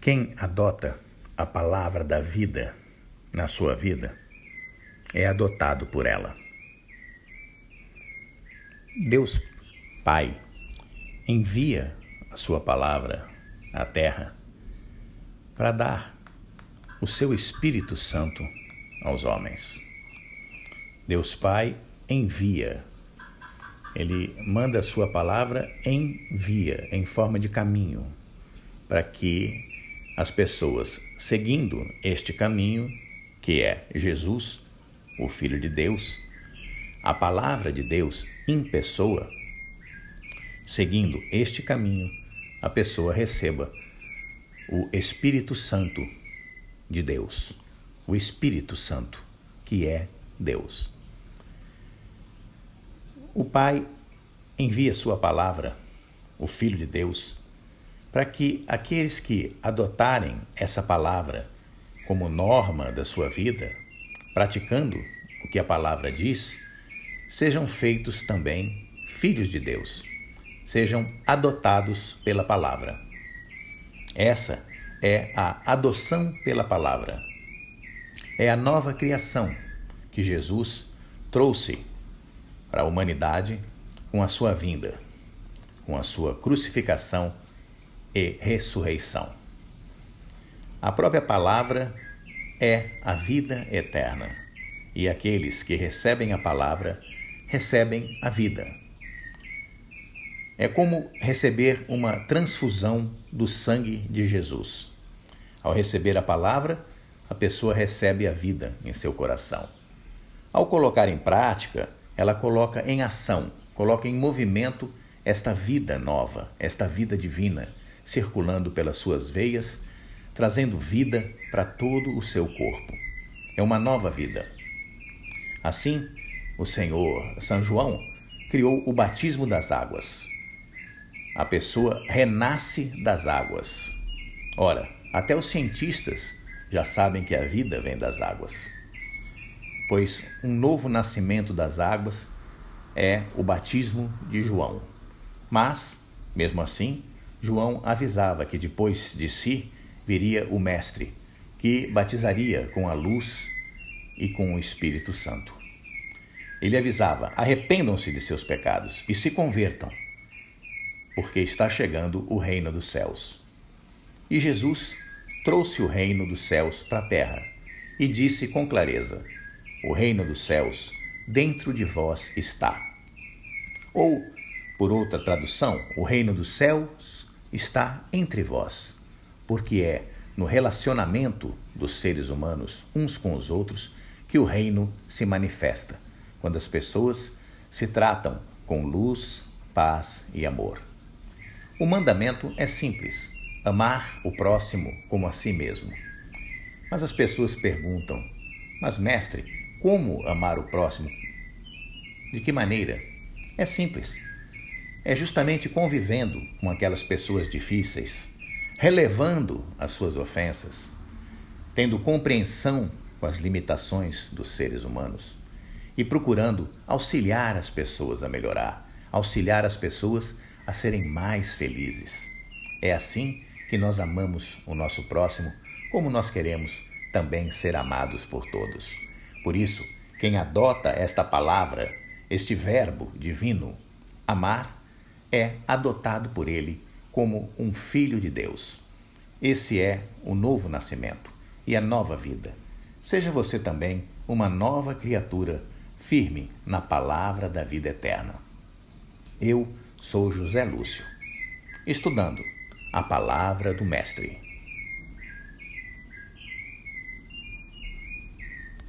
Quem adota a palavra da vida na sua vida é adotado por ela. Deus Pai envia a sua palavra à terra para dar o seu Espírito Santo aos homens. Deus Pai envia, ele manda a sua palavra envia em forma de caminho para que as pessoas seguindo este caminho, que é Jesus, o Filho de Deus, a palavra de Deus em pessoa, seguindo este caminho, a pessoa receba o Espírito Santo de Deus, o Espírito Santo, que é Deus. O Pai envia Sua palavra, o Filho de Deus, para que aqueles que adotarem essa palavra como norma da sua vida, praticando o que a palavra diz, sejam feitos também filhos de Deus, sejam adotados pela palavra. Essa é a adoção pela palavra. É a nova criação que Jesus trouxe para a humanidade com a sua vinda, com a sua crucificação e ressurreição. A própria palavra é a vida eterna, e aqueles que recebem a palavra recebem a vida. É como receber uma transfusão do sangue de Jesus. Ao receber a palavra, a pessoa recebe a vida em seu coração. Ao colocar em prática, ela coloca em ação, coloca em movimento esta vida nova, esta vida divina circulando pelas suas veias, trazendo vida para todo o seu corpo. É uma nova vida. Assim, o Senhor São João criou o batismo das águas. A pessoa renasce das águas. Ora, até os cientistas já sabem que a vida vem das águas. Pois um novo nascimento das águas é o batismo de João. Mas, mesmo assim, João avisava que depois de si viria o Mestre, que batizaria com a luz e com o Espírito Santo. Ele avisava: arrependam-se de seus pecados e se convertam, porque está chegando o reino dos céus. E Jesus trouxe o reino dos céus para a terra e disse com clareza: O reino dos céus dentro de vós está. Ou, por outra tradução, o reino dos céus está entre vós, porque é no relacionamento dos seres humanos uns com os outros que o reino se manifesta, quando as pessoas se tratam com luz, paz e amor. O mandamento é simples: amar o próximo como a si mesmo. Mas as pessoas perguntam: Mas, mestre, como amar o próximo? De que maneira? É simples é justamente convivendo com aquelas pessoas difíceis, relevando as suas ofensas, tendo compreensão com as limitações dos seres humanos e procurando auxiliar as pessoas a melhorar, auxiliar as pessoas a serem mais felizes. É assim que nós amamos o nosso próximo, como nós queremos também ser amados por todos. Por isso, quem adota esta palavra, este verbo divino, amar, é adotado por ele como um filho de Deus. Esse é o novo nascimento e a nova vida. Seja você também uma nova criatura firme na palavra da vida eterna. Eu sou José Lúcio, estudando a palavra do Mestre.